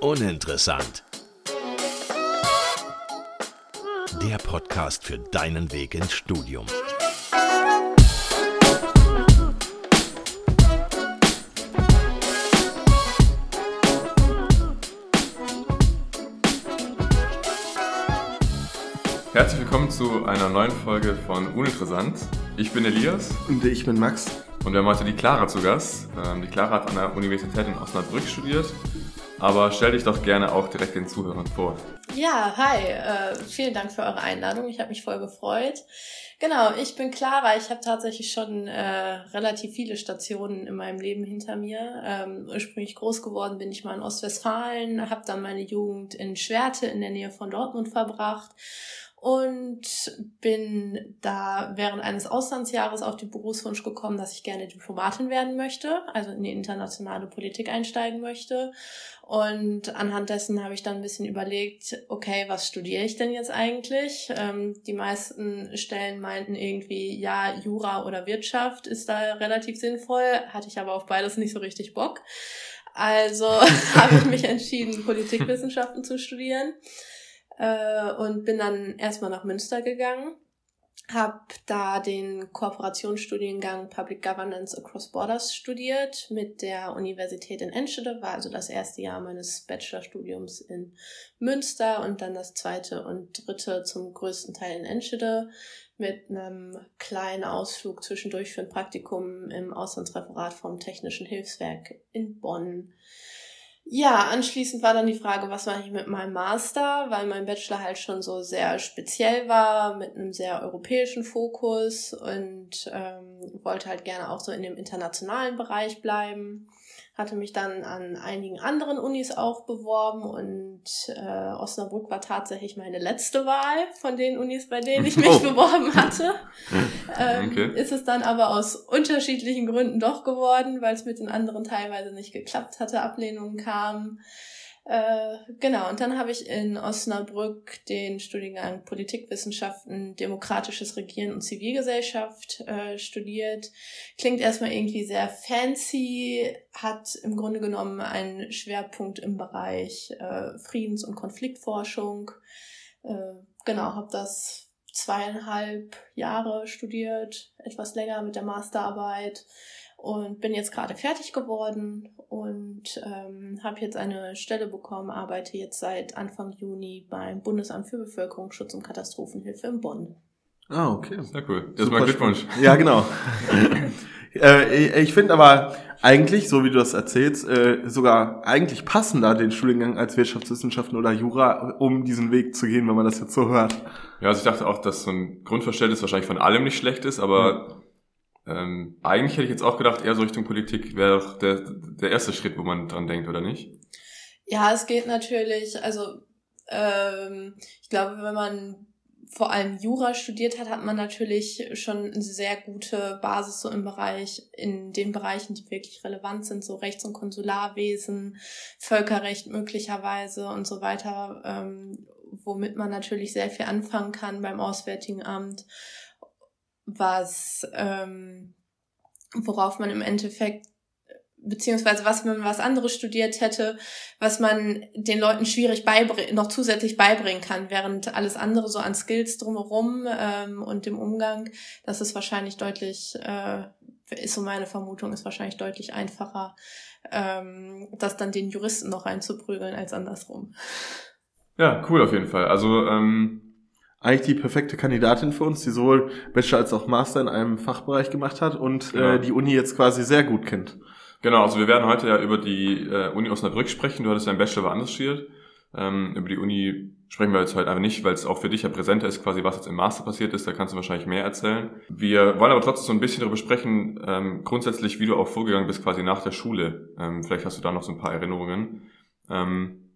Uninteressant. Der Podcast für deinen Weg ins Studium. Herzlich willkommen zu einer neuen Folge von Uninteressant. Ich bin Elias. Und ich bin Max. Und wir haben heute die Clara zu Gast. Ähm, die Clara hat an der Universität in Osnabrück studiert. Aber stell dich doch gerne auch direkt den Zuhörern vor. Ja, hi. Äh, vielen Dank für eure Einladung. Ich habe mich voll gefreut. Genau, ich bin Clara. Ich habe tatsächlich schon äh, relativ viele Stationen in meinem Leben hinter mir. Ähm, ursprünglich groß geworden bin ich mal in Ostwestfalen, habe dann meine Jugend in Schwerte in der Nähe von Dortmund verbracht und bin da während eines Auslandsjahres auf den Berufswunsch gekommen, dass ich gerne Diplomatin werden möchte, also in die internationale Politik einsteigen möchte. Und anhand dessen habe ich dann ein bisschen überlegt, okay, was studiere ich denn jetzt eigentlich? Ähm, die meisten Stellen meinten irgendwie, ja, Jura oder Wirtschaft ist da relativ sinnvoll, hatte ich aber auf beides nicht so richtig Bock. Also habe ich mich entschieden, Politikwissenschaften zu studieren äh, und bin dann erstmal nach Münster gegangen, habe da den Kooperationsstudiengang Public Governance Across Borders studiert mit der Universität in Enschede, war also das erste Jahr meines Bachelorstudiums in Münster und dann das zweite und dritte zum größten Teil in Enschede mit einem kleinen Ausflug zwischendurch für ein Praktikum im Auslandsreferat vom Technischen Hilfswerk in Bonn. Ja, anschließend war dann die Frage, was mache ich mit meinem Master, weil mein Bachelor halt schon so sehr speziell war, mit einem sehr europäischen Fokus und ähm, wollte halt gerne auch so in dem internationalen Bereich bleiben hatte mich dann an einigen anderen Unis auch beworben und äh, Osnabrück war tatsächlich meine letzte Wahl von den Unis, bei denen ich mich oh. beworben hatte. ähm, okay. Ist es dann aber aus unterschiedlichen Gründen doch geworden, weil es mit den anderen teilweise nicht geklappt hatte, Ablehnungen kamen. Äh, genau, und dann habe ich in Osnabrück den Studiengang Politikwissenschaften, Demokratisches Regieren und Zivilgesellschaft äh, studiert. Klingt erstmal irgendwie sehr fancy, hat im Grunde genommen einen Schwerpunkt im Bereich äh, Friedens- und Konfliktforschung. Äh, genau, habe das zweieinhalb Jahre studiert, etwas länger mit der Masterarbeit und bin jetzt gerade fertig geworden und ähm, habe jetzt eine Stelle bekommen, arbeite jetzt seit Anfang Juni beim Bundesamt für Bevölkerungsschutz und Katastrophenhilfe in Bonn. Ah, okay. Sehr cool. Das ist mein Glückwunsch. Ja, genau. äh, ich finde aber eigentlich, so wie du das erzählst, äh, sogar eigentlich passender den Studiengang als Wirtschaftswissenschaften oder Jura, um diesen Weg zu gehen, wenn man das jetzt so hört. Ja, also ich dachte auch, dass so ein Grundverständnis wahrscheinlich von allem nicht schlecht ist, aber mhm ähm, eigentlich hätte ich jetzt auch gedacht, eher so Richtung Politik wäre doch der, der erste Schritt, wo man dran denkt, oder nicht? Ja, es geht natürlich, also ähm, ich glaube, wenn man vor allem Jura studiert hat, hat man natürlich schon eine sehr gute Basis so im Bereich, in den Bereichen, die wirklich relevant sind, so Rechts- und Konsularwesen, Völkerrecht möglicherweise und so weiter, ähm, womit man natürlich sehr viel anfangen kann beim Auswärtigen Amt was, ähm, worauf man im Endeffekt beziehungsweise was man was anderes studiert hätte, was man den Leuten schwierig beibringen, noch zusätzlich beibringen kann, während alles andere so an Skills drumherum ähm, und dem Umgang, das ist wahrscheinlich deutlich, äh, ist so meine Vermutung, ist wahrscheinlich deutlich einfacher, ähm, das dann den Juristen noch reinzuprügeln als andersrum. Ja, cool auf jeden Fall. Also ähm, eigentlich die perfekte Kandidatin für uns, die sowohl Bachelor als auch Master in einem Fachbereich gemacht hat und genau. äh, die Uni jetzt quasi sehr gut kennt. Genau, also wir werden heute ja über die äh, Uni Osnabrück sprechen. Du hattest ja einen Bachelor woanders studiert. Ähm, über die Uni sprechen wir jetzt heute einfach nicht, weil es auch für dich ja präsenter ist, quasi was jetzt im Master passiert ist. Da kannst du wahrscheinlich mehr erzählen. Wir wollen aber trotzdem so ein bisschen darüber sprechen, ähm, grundsätzlich, wie du auch vorgegangen bist, quasi nach der Schule. Ähm, vielleicht hast du da noch so ein paar Erinnerungen. Ähm,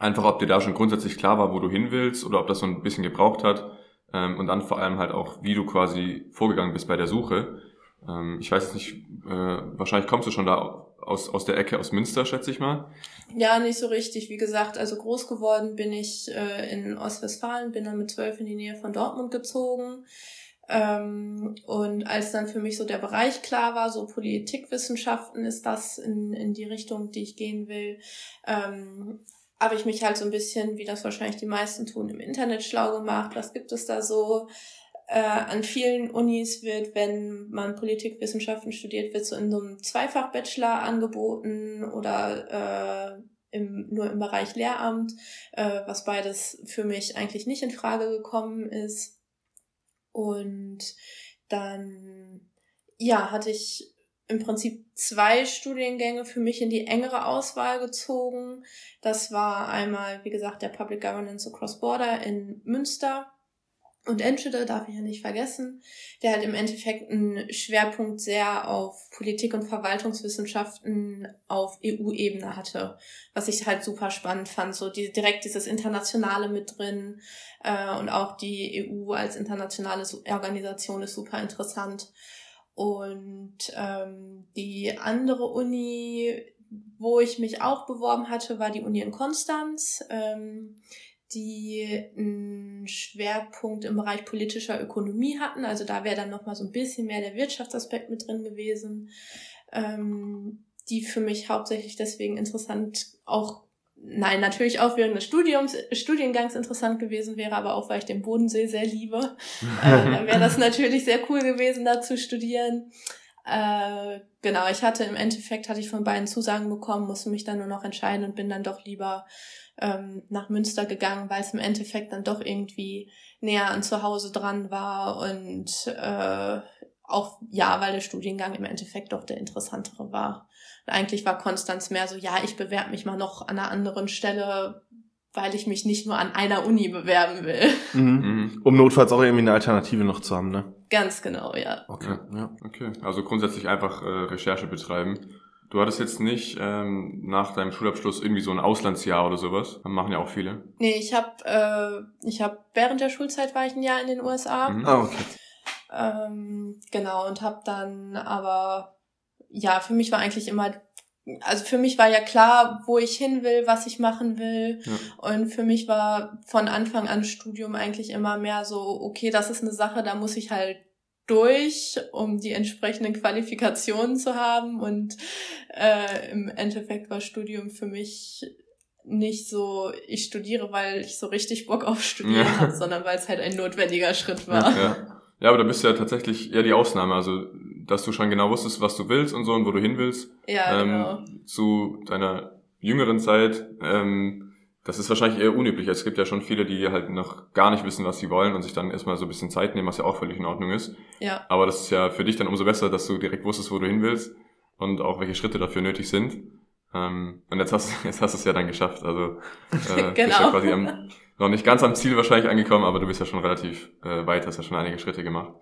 Einfach, ob dir da schon grundsätzlich klar war, wo du hin willst oder ob das so ein bisschen gebraucht hat. Ähm, und dann vor allem halt auch, wie du quasi vorgegangen bist bei der Suche. Ähm, ich weiß jetzt nicht, äh, wahrscheinlich kommst du schon da aus, aus der Ecke aus Münster, schätze ich mal. Ja, nicht so richtig. Wie gesagt, also groß geworden bin ich äh, in Ostwestfalen, bin dann mit zwölf in die Nähe von Dortmund gezogen Ähm, und als dann für mich so der Bereich klar war, so Politikwissenschaften ist das in, in die Richtung, die ich gehen will, ähm, habe ich mich halt so ein bisschen, wie das wahrscheinlich die meisten tun, im Internet schlau gemacht. Was gibt es da so? Äh, an vielen Unis wird, wenn man Politikwissenschaften studiert, wird so in so einem Zweifach-Bachelor angeboten oder äh, im, nur im Bereich Lehramt, äh, was beides für mich eigentlich nicht in Frage gekommen ist. Und dann, ja, hatte ich im Prinzip zwei Studiengänge für mich in die engere Auswahl gezogen. Das war einmal, wie gesagt, der Public Governance Across Border in Münster und Enschede darf ich ja nicht vergessen, der halt im Endeffekt einen Schwerpunkt sehr auf Politik- und Verwaltungswissenschaften auf EU-Ebene hatte, was ich halt super spannend fand. So die, direkt dieses Internationale mit drin äh, und auch die EU als internationale Organisation ist super interessant. Und ähm, die andere Uni, wo ich mich auch beworben hatte, war die Uni in Konstanz. Ähm, die einen Schwerpunkt im Bereich politischer Ökonomie hatten. Also da wäre dann nochmal so ein bisschen mehr der Wirtschaftsaspekt mit drin gewesen, ähm, die für mich hauptsächlich deswegen interessant auch Nein, natürlich auch während des Studiums, Studiengangs interessant gewesen wäre, aber auch weil ich den Bodensee sehr liebe. äh, dann wäre das natürlich sehr cool gewesen, da zu studieren. Äh, genau, ich hatte im Endeffekt, hatte ich von beiden Zusagen bekommen, musste mich dann nur noch entscheiden und bin dann doch lieber ähm, nach Münster gegangen, weil es im Endeffekt dann doch irgendwie näher an zu Hause dran war und äh, auch ja, weil der Studiengang im Endeffekt doch der interessantere war. Eigentlich war Konstanz mehr so, ja, ich bewerbe mich mal noch an einer anderen Stelle, weil ich mich nicht nur an einer Uni bewerben will. Mhm. Mhm. Um notfalls auch irgendwie eine Alternative noch zu haben, ne? Ganz genau, ja. Okay, ja. okay. Also grundsätzlich einfach äh, Recherche betreiben. Du hattest jetzt nicht ähm, nach deinem Schulabschluss irgendwie so ein Auslandsjahr oder sowas? Das machen ja auch viele. Nee, ich habe äh, ich habe während der Schulzeit war ich ein Jahr in den USA. Mhm. Ah, okay. Ähm, genau und habe dann aber ja, für mich war eigentlich immer also für mich war ja klar, wo ich hin will, was ich machen will. Ja. Und für mich war von Anfang an Studium eigentlich immer mehr so, okay, das ist eine Sache, da muss ich halt durch, um die entsprechenden Qualifikationen zu haben. Und äh, im Endeffekt war Studium für mich nicht so, ich studiere, weil ich so richtig Bock auf Studieren ja. habe, sondern weil es halt ein notwendiger Schritt war. Ja, ja. ja, aber da bist du ja tatsächlich eher die Ausnahme. Also, dass du schon genau wusstest, was du willst und so und wo du hin willst. Ja, ähm, genau. Zu deiner jüngeren Zeit ähm, das ist wahrscheinlich eher unüblich. Es gibt ja schon viele, die halt noch gar nicht wissen, was sie wollen und sich dann erstmal so ein bisschen Zeit nehmen, was ja auch völlig in Ordnung ist. Ja. Aber das ist ja für dich dann umso besser, dass du direkt wusstest, wo du hin willst und auch welche Schritte dafür nötig sind. Ähm, und jetzt hast, jetzt hast du es ja dann geschafft. Also äh, genau. bist ja genau. quasi am, noch nicht ganz am Ziel wahrscheinlich angekommen, aber du bist ja schon relativ äh, weit, hast ja schon einige Schritte gemacht.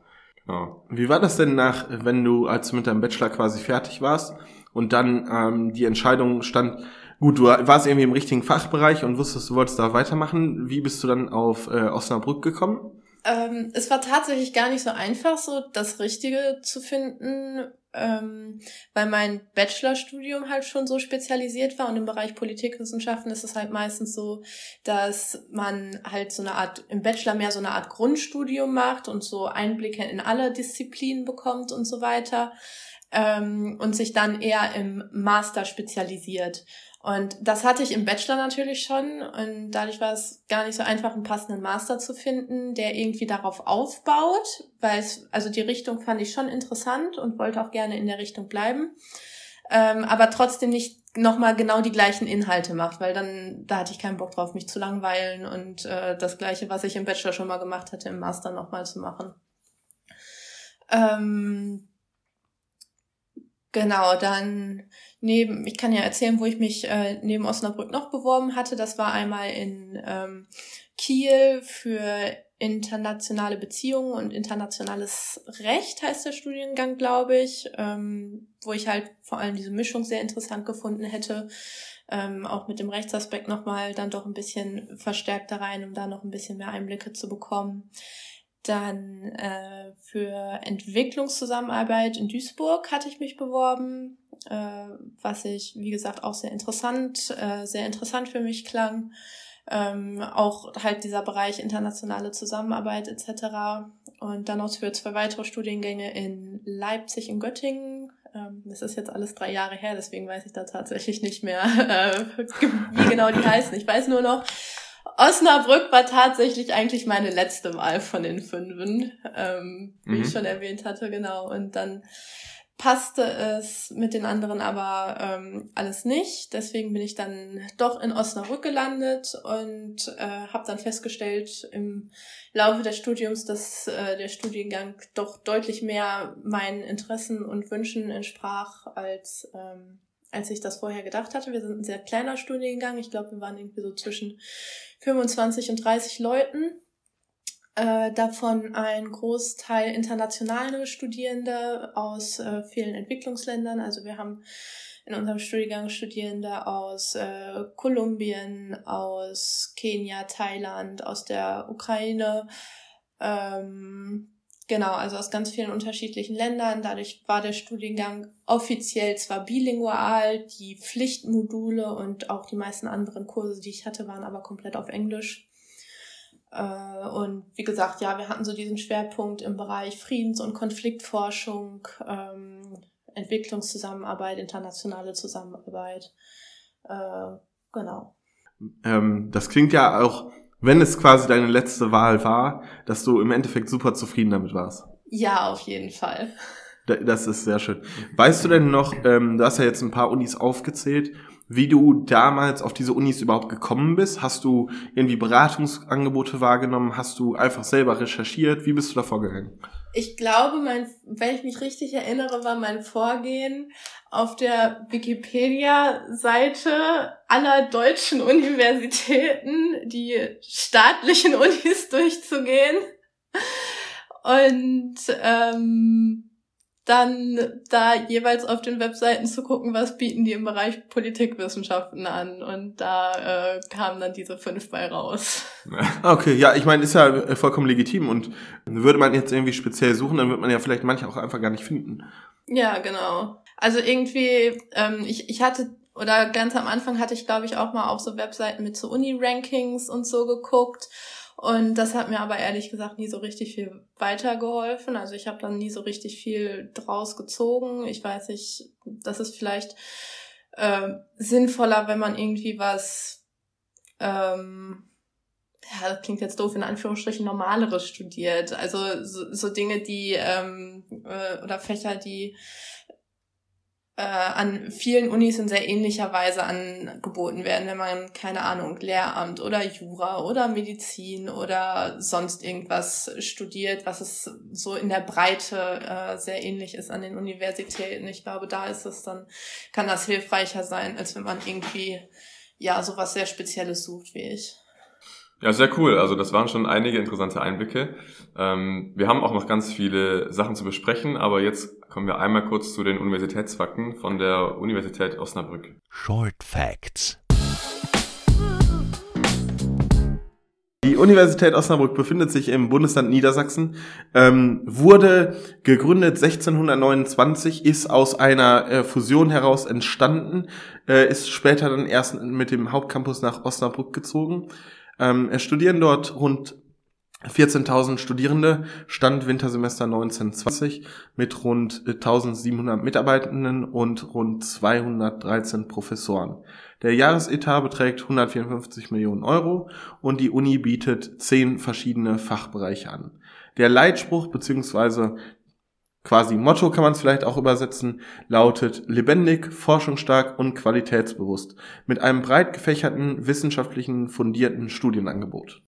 Genau. Wie war das denn nach, wenn du, als du mit deinem Bachelor quasi fertig warst und dann ähm, die Entscheidung stand, Gut, du warst irgendwie im richtigen Fachbereich und wusstest, du wolltest da weitermachen. Wie bist du dann auf äh, Osnabrück gekommen? Ähm, es war tatsächlich gar nicht so einfach, so das Richtige zu finden, ähm, weil mein Bachelorstudium halt schon so spezialisiert war und im Bereich Politikwissenschaften ist es halt meistens so, dass man halt so eine Art, im Bachelor mehr so eine Art Grundstudium macht und so Einblicke in alle Disziplinen bekommt und so weiter ähm, und sich dann eher im Master spezialisiert. Und das hatte ich im Bachelor natürlich schon. Und dadurch war es gar nicht so einfach, einen passenden Master zu finden, der irgendwie darauf aufbaut, weil es, also die Richtung fand ich schon interessant und wollte auch gerne in der Richtung bleiben, ähm, aber trotzdem nicht nochmal genau die gleichen Inhalte macht, weil dann, da hatte ich keinen Bock drauf, mich zu langweilen und äh, das Gleiche, was ich im Bachelor schon mal gemacht hatte, im Master nochmal zu machen. Ähm, Genau, dann neben, ich kann ja erzählen, wo ich mich äh, neben Osnabrück noch beworben hatte. Das war einmal in ähm, Kiel für internationale Beziehungen und internationales Recht heißt der Studiengang, glaube ich, ähm, wo ich halt vor allem diese Mischung sehr interessant gefunden hätte. Ähm, auch mit dem Rechtsaspekt nochmal dann doch ein bisschen verstärkt da rein, um da noch ein bisschen mehr Einblicke zu bekommen. Dann äh, für Entwicklungszusammenarbeit in Duisburg hatte ich mich beworben, äh, was ich, wie gesagt, auch sehr interessant, äh, sehr interessant für mich klang. Ähm, auch halt dieser Bereich internationale Zusammenarbeit etc. Und dann noch für zwei weitere Studiengänge in Leipzig und Göttingen. Ähm, das ist jetzt alles drei Jahre her, deswegen weiß ich da tatsächlich nicht mehr, äh, wie genau die heißen. Ich weiß nur noch, Osnabrück war tatsächlich eigentlich meine letzte Wahl von den Fünfen, ähm, wie mhm. ich schon erwähnt hatte, genau. Und dann passte es mit den anderen aber ähm, alles nicht. Deswegen bin ich dann doch in Osnabrück gelandet und äh, habe dann festgestellt im Laufe des Studiums, dass äh, der Studiengang doch deutlich mehr meinen Interessen und Wünschen entsprach, als, ähm, als ich das vorher gedacht hatte. Wir sind ein sehr kleiner Studiengang. Ich glaube, wir waren irgendwie so zwischen 25 und 30 Leuten äh, davon ein Großteil internationale Studierende aus äh, vielen Entwicklungsländern. Also wir haben in unserem Studiengang Studierende aus äh, Kolumbien, aus Kenia, Thailand, aus der Ukraine. Ähm, genau, also aus ganz vielen unterschiedlichen Ländern. Dadurch war der Studiengang offiziell zwar bilingual, die Pflichtmodule und auch die meisten anderen Kurse, die ich hatte, waren aber komplett auf Englisch. Äh, und wie gesagt, ja, wir hatten so diesen Schwerpunkt im Bereich Friedens- und Konfliktforschung, ähm, Entwicklungszusammenarbeit, internationale Zusammenarbeit. Äh, genau. Ähm, das klingt ja auch, wenn es quasi deine letzte Wahl war, dass du im Endeffekt super zufrieden damit warst. Ja, auf jeden Fall. Das ist sehr schön. Weißt du denn noch, ähm, du hast ja jetzt ein paar Unis aufgezählt, wie du damals auf diese Unis überhaupt gekommen bist. Hast du irgendwie Beratungsangebote wahrgenommen? Hast du einfach selber recherchiert? Wie bist du da vorgegangen? Ich glaube, mein, wenn ich mich richtig erinnere, war mein Vorgehen auf der Wikipedia-Seite aller deutschen Universitäten die staatlichen Unis durchzugehen. Und ähm, dann da jeweils auf den Webseiten zu gucken, was bieten die im Bereich Politikwissenschaften an. Und da äh, kamen dann diese fünf bei raus. Okay, ja, ich meine, ist ja vollkommen legitim. Und würde man jetzt irgendwie speziell suchen, dann wird man ja vielleicht manche auch einfach gar nicht finden. Ja, genau. Also irgendwie, ähm, ich, ich hatte oder ganz am Anfang hatte ich, glaube ich, auch mal auf so Webseiten mit so Uni-Rankings und so geguckt. Und das hat mir aber ehrlich gesagt nie so richtig viel weitergeholfen. Also ich habe dann nie so richtig viel draus gezogen. Ich weiß nicht, das ist vielleicht äh, sinnvoller, wenn man irgendwie was, ähm, ja, das klingt jetzt doof, in Anführungsstrichen normaleres studiert. Also so, so Dinge, die ähm, äh, oder Fächer, die äh, an vielen Unis in sehr ähnlicher Weise angeboten werden, wenn man, keine Ahnung, Lehramt oder Jura oder Medizin oder sonst irgendwas studiert, was es so in der Breite äh, sehr ähnlich ist an den Universitäten. Ich glaube, da ist es dann, kann das hilfreicher sein, als wenn man irgendwie, ja, sowas sehr Spezielles sucht wie ich. Ja, sehr cool. Also das waren schon einige interessante Einblicke. Ähm, wir haben auch noch ganz viele Sachen zu besprechen, aber jetzt kommen wir einmal kurz zu den Universitätsfakten von der Universität Osnabrück. Short Facts. Die Universität Osnabrück befindet sich im Bundesland Niedersachsen, ähm, wurde gegründet 1629, ist aus einer äh, Fusion heraus entstanden, äh, ist später dann erst mit dem Hauptcampus nach Osnabrück gezogen. Ähm, es studieren dort rund 14.000 Studierende, Stand Wintersemester 1920 mit rund 1.700 Mitarbeitenden und rund 213 Professoren. Der Jahresetat beträgt 154 Millionen Euro und die Uni bietet zehn verschiedene Fachbereiche an. Der Leitspruch bzw quasi Motto kann man es vielleicht auch übersetzen, lautet lebendig, forschungsstark und qualitätsbewusst mit einem breit gefächerten, wissenschaftlichen, fundierten Studienangebot.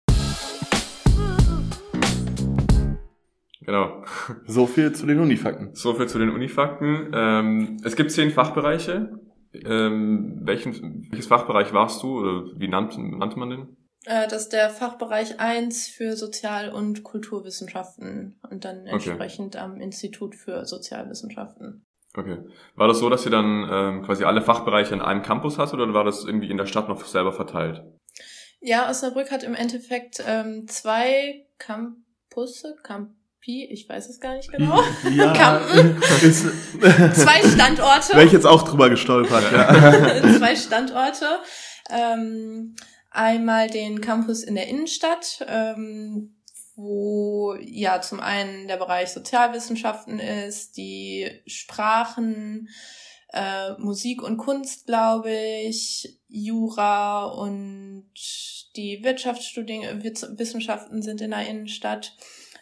Genau. So viel zu den Unifakten. So viel zu den Unifakten. Ähm, es gibt zehn Fachbereiche. Ähm, welchen, welches Fachbereich warst du oder wie nannte, nannte man den? Äh, das ist der Fachbereich 1 für Sozial- und Kulturwissenschaften und dann entsprechend okay. am Institut für Sozialwissenschaften. Okay. War das so, dass ihr dann ähm, quasi alle Fachbereiche in einem Campus hast oder war das irgendwie in der Stadt noch selber verteilt? Ja, Osnabrück hat im Endeffekt ähm, zwei Campusse, Campi, ich weiß es gar nicht genau. Ja, Campen. zwei Standorte. Wäre ich jetzt auch drüber gestolpert, ja. zwei Standorte. Ähm, einmal den Campus in der Innenstadt, ähm, wo ja zum einen der Bereich Sozialwissenschaften ist, die Sprachen, äh, Musik und Kunst, glaube ich, Jura und die Wirtschaftsstudienwissenschaften sind in der Innenstadt.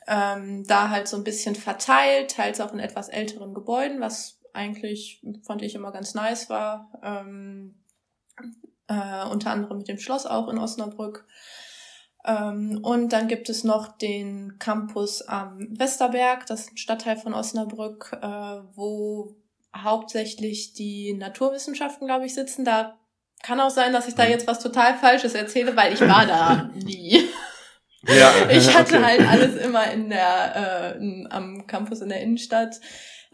Ähm, da halt so ein bisschen verteilt, teils auch in etwas älteren Gebäuden, was eigentlich fand ich immer ganz nice war. Ähm, äh, unter anderem mit dem Schloss auch in Osnabrück. Ähm, und dann gibt es noch den Campus am Westerberg, das ist ein Stadtteil von Osnabrück, äh, wo hauptsächlich die Naturwissenschaften, glaube ich, sitzen. Da kann auch sein, dass ich da mhm. jetzt was total Falsches erzähle, weil ich war da nie. Ja, ich hatte okay. halt alles immer in der äh, am Campus in der Innenstadt.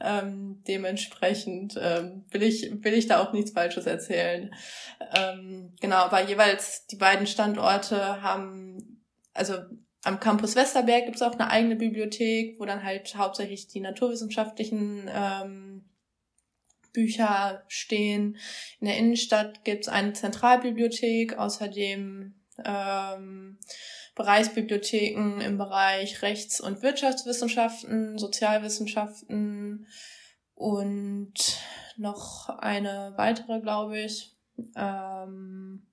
Ähm, dementsprechend ähm, will ich will ich da auch nichts Falsches erzählen. Ähm, genau, aber jeweils die beiden Standorte haben also am Campus Westerberg gibt es auch eine eigene Bibliothek, wo dann halt hauptsächlich die naturwissenschaftlichen ähm, Bücher stehen. In der Innenstadt gibt es eine Zentralbibliothek, außerdem ähm, Bereichsbibliotheken im Bereich Rechts- und Wirtschaftswissenschaften, Sozialwissenschaften und noch eine weitere, glaube ich. Ähm,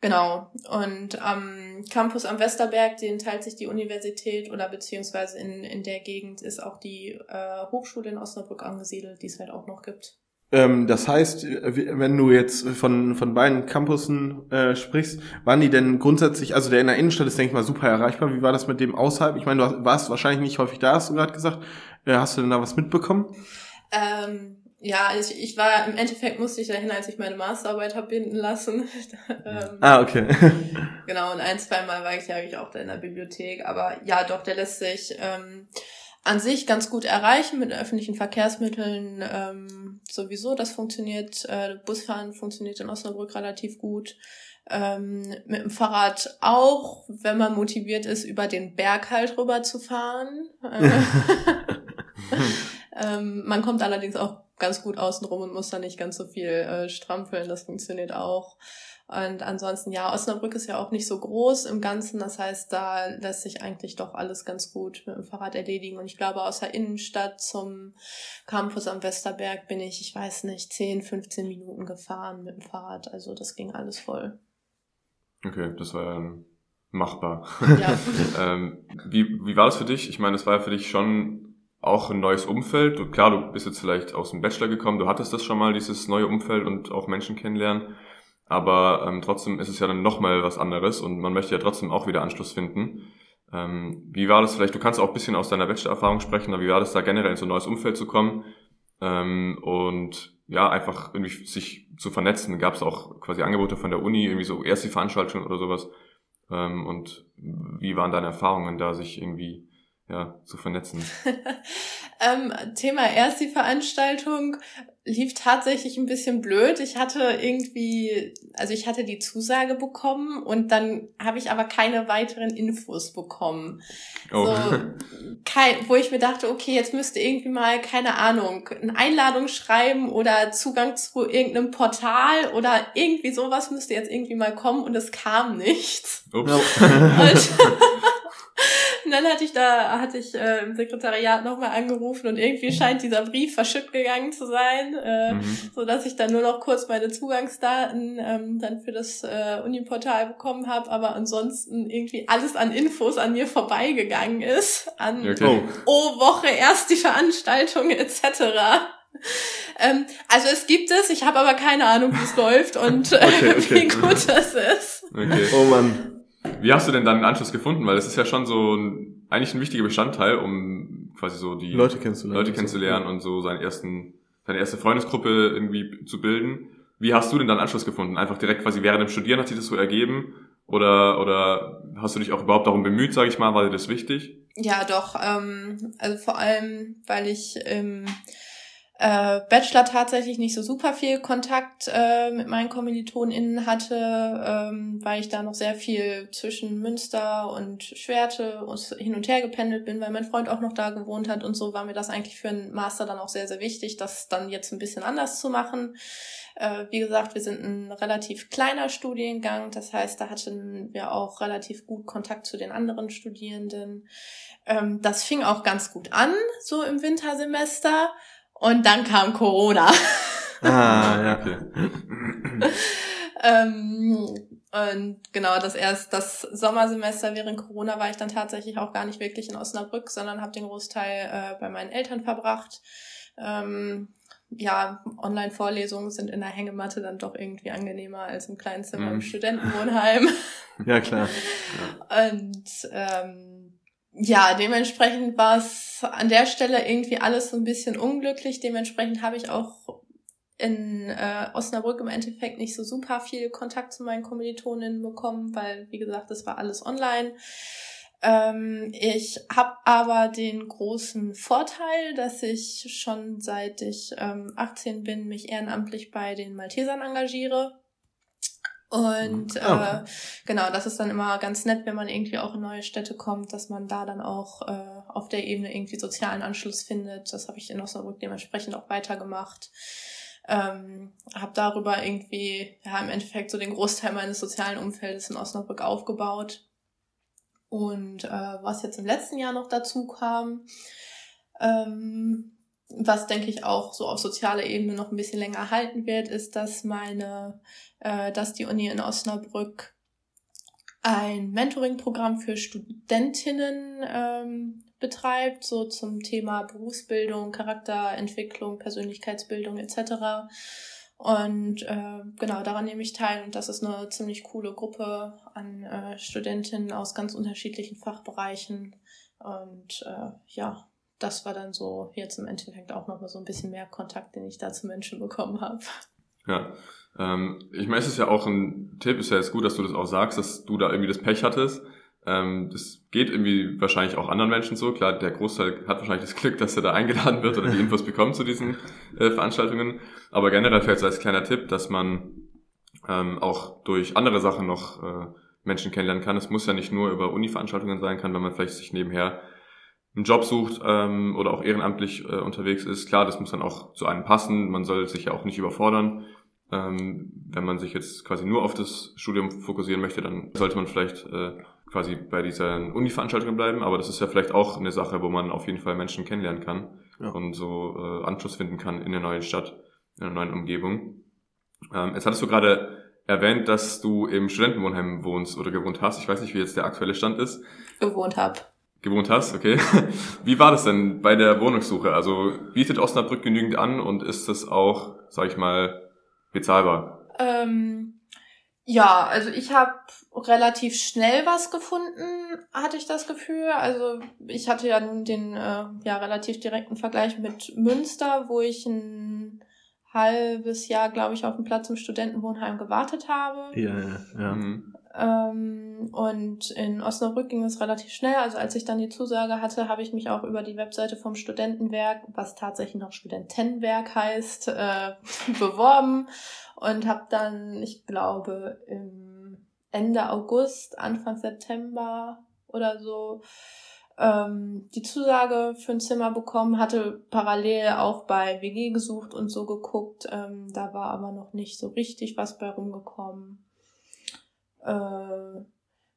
genau. Und am Campus am Westerberg, den teilt sich die Universität oder beziehungsweise in, in der Gegend ist auch die äh, Hochschule in Osnabrück angesiedelt, die es halt auch noch gibt. Ähm, das heißt, wenn du jetzt von, von beiden Campussen äh, sprichst, waren die denn grundsätzlich, also der in der Innenstadt ist, denke ich mal, super erreichbar. Wie war das mit dem außerhalb? Ich meine, du warst wahrscheinlich nicht häufig da, hast du gerade gesagt. Äh, hast du denn da was mitbekommen? Ähm, ja, ich, ich war, im Endeffekt musste ich dahin, als ich meine Masterarbeit habe binden lassen. ähm, ah, okay. genau, und ein, zwei Mal war ich ja auch da in der Bibliothek. Aber ja, doch, der lässt sich... Ähm, an sich ganz gut erreichen mit öffentlichen Verkehrsmitteln ähm, sowieso. Das funktioniert, äh, Busfahren funktioniert in Osnabrück relativ gut. Ähm, mit dem Fahrrad auch, wenn man motiviert ist, über den Berg halt rüber zu fahren. ähm, man kommt allerdings auch ganz gut außen rum und muss da nicht ganz so viel äh, strampeln. Das funktioniert auch. Und ansonsten, ja, Osnabrück ist ja auch nicht so groß im Ganzen. Das heißt, da lässt sich eigentlich doch alles ganz gut mit dem Fahrrad erledigen. Und ich glaube, aus der Innenstadt zum Campus am Westerberg bin ich, ich weiß nicht, 10, 15 Minuten gefahren mit dem Fahrrad. Also das ging alles voll. Okay, das war ja machbar. Ja. ähm, wie, wie war das für dich? Ich meine, es war ja für dich schon auch ein neues Umfeld. Du, klar, du bist jetzt vielleicht aus dem Bachelor gekommen, du hattest das schon mal, dieses neue Umfeld und auch Menschen kennenlernen. Aber ähm, trotzdem ist es ja dann nochmal was anderes und man möchte ja trotzdem auch wieder Anschluss finden. Ähm, wie war das vielleicht, du kannst auch ein bisschen aus deiner Bachelor-Erfahrung sprechen, aber wie war das da generell in so ein neues Umfeld zu kommen ähm, und ja, einfach irgendwie sich zu vernetzen? Gab es auch quasi Angebote von der Uni, irgendwie so erste Veranstaltungen oder sowas? Ähm, und wie waren deine Erfahrungen da, sich irgendwie ja, zu vernetzen? ähm, Thema erst die Veranstaltung lief tatsächlich ein bisschen blöd. Ich hatte irgendwie, also ich hatte die Zusage bekommen und dann habe ich aber keine weiteren Infos bekommen. Oh. So, kein, wo ich mir dachte, okay, jetzt müsste irgendwie mal, keine Ahnung, eine Einladung schreiben oder Zugang zu irgendeinem Portal oder irgendwie sowas müsste jetzt irgendwie mal kommen und es kam nichts. Ups. Und dann hatte ich da, hatte ich äh, im Sekretariat nochmal angerufen und irgendwie scheint dieser Brief verschütt gegangen zu sein, äh, mhm. so dass ich dann nur noch kurz meine Zugangsdaten ähm, dann für das äh, Uniportal bekommen habe, aber ansonsten irgendwie alles an Infos an mir vorbeigegangen ist, an okay. oh Woche erst die Veranstaltung etc. Ähm, also es gibt es, ich habe aber keine Ahnung, wie es läuft und äh, okay, okay. wie gut das ist. Okay. Oh Mann. Wie hast du denn dann einen Anschluss gefunden? Weil es ist ja schon so ein, eigentlich ein wichtiger Bestandteil, um quasi so die Leute kennenzulernen, Leute kennenzulernen und so seinen ersten, seine erste Freundesgruppe irgendwie zu bilden. Wie hast du denn dann Anschluss gefunden? Einfach direkt quasi während dem Studieren hat sich das so ergeben? Oder, oder hast du dich auch überhaupt darum bemüht, sage ich mal, war dir das wichtig? Ja, doch. Ähm, also vor allem, weil ich ähm, äh, Bachelor tatsächlich nicht so super viel Kontakt äh, mit meinen KommilitonInnen hatte, ähm, weil ich da noch sehr viel zwischen Münster und Schwerte hin und her gependelt bin, weil mein Freund auch noch da gewohnt hat und so war mir das eigentlich für einen Master dann auch sehr, sehr wichtig, das dann jetzt ein bisschen anders zu machen. Äh, wie gesagt, wir sind ein relativ kleiner Studiengang, das heißt, da hatten wir auch relativ gut Kontakt zu den anderen Studierenden. Ähm, das fing auch ganz gut an, so im Wintersemester. Und dann kam Corona. Ah, ja. Okay. ähm, und genau, das erst das Sommersemester während Corona war ich dann tatsächlich auch gar nicht wirklich in Osnabrück, sondern habe den Großteil äh, bei meinen Eltern verbracht. Ähm, ja, Online-Vorlesungen sind in der Hängematte dann doch irgendwie angenehmer als im kleinen Zimmer mhm. im Studentenwohnheim. Ja, klar. Ja. Und ähm, ja, dementsprechend war es an der Stelle irgendwie alles so ein bisschen unglücklich. Dementsprechend habe ich auch in äh, Osnabrück im Endeffekt nicht so super viel Kontakt zu meinen Kommilitoninnen bekommen, weil, wie gesagt, das war alles online. Ähm, ich habe aber den großen Vorteil, dass ich schon seit ich ähm, 18 bin, mich ehrenamtlich bei den Maltesern engagiere. Und mhm. äh, genau, das ist dann immer ganz nett, wenn man irgendwie auch in neue Städte kommt, dass man da dann auch äh, auf der Ebene irgendwie sozialen Anschluss findet. Das habe ich in Osnabrück dementsprechend auch weitergemacht. Ähm, habe darüber irgendwie ja im Endeffekt so den Großteil meines sozialen Umfeldes in Osnabrück aufgebaut. Und äh, was jetzt im letzten Jahr noch dazu kam, ähm, was denke ich auch so auf sozialer Ebene noch ein bisschen länger halten wird, ist, dass meine, äh, dass die Uni in Osnabrück ein Mentoring-Programm für Studentinnen ähm, betreibt, so zum Thema Berufsbildung, Charakterentwicklung, Persönlichkeitsbildung etc. Und äh, genau, daran nehme ich teil und das ist eine ziemlich coole Gruppe an äh, Studentinnen aus ganz unterschiedlichen Fachbereichen. Und äh, ja, das war dann so jetzt im Endeffekt auch nochmal so ein bisschen mehr Kontakt, den ich da zu Menschen bekommen habe. Ja, ähm, ich meine, es ist ja auch ein Tipp, ist ja jetzt gut, dass du das auch sagst, dass du da irgendwie das Pech hattest, ähm, das geht irgendwie wahrscheinlich auch anderen Menschen so. Klar, der Großteil hat wahrscheinlich das Glück, dass er da eingeladen wird oder die Infos bekommt zu diesen äh, Veranstaltungen. Aber generell vielleicht so als kleiner Tipp, dass man ähm, auch durch andere Sachen noch äh, Menschen kennenlernen kann. Es muss ja nicht nur über Uni-Veranstaltungen sein kann, wenn man vielleicht sich nebenher einen Job sucht ähm, oder auch ehrenamtlich äh, unterwegs ist. Klar, das muss dann auch zu einem passen. Man soll sich ja auch nicht überfordern. Ähm, wenn man sich jetzt quasi nur auf das Studium fokussieren möchte, dann sollte man vielleicht äh, quasi bei dieser Uni-Veranstaltung bleiben, aber das ist ja vielleicht auch eine Sache, wo man auf jeden Fall Menschen kennenlernen kann ja. und so äh, Anschluss finden kann in der neuen Stadt, in der neuen Umgebung. Ähm, jetzt hattest du gerade erwähnt, dass du im Studentenwohnheim wohnst oder gewohnt hast. Ich weiß nicht, wie jetzt der aktuelle Stand ist. Gewohnt hab. Gewohnt hast, okay. Wie war das denn bei der Wohnungssuche? Also bietet Osnabrück genügend an und ist das auch, sag ich mal, bezahlbar? Ähm, ja, also ich habe relativ schnell was gefunden, hatte ich das Gefühl. Also ich hatte ja nun den äh, ja relativ direkten Vergleich mit Münster, wo ich ein halbes Jahr, glaube ich, auf dem Platz im Studentenwohnheim gewartet habe. Ja, ja, ja. Mhm. Ähm, und in Osnabrück ging es relativ schnell. Also als ich dann die Zusage hatte, habe ich mich auch über die Webseite vom Studentenwerk, was tatsächlich noch Studentenwerk heißt, äh, beworben und habe dann, ich glaube, im Ende August, Anfang September oder so ähm, die Zusage für ein Zimmer bekommen, hatte parallel auch bei WG gesucht und so geguckt. Ähm, da war aber noch nicht so richtig was bei rumgekommen. Äh,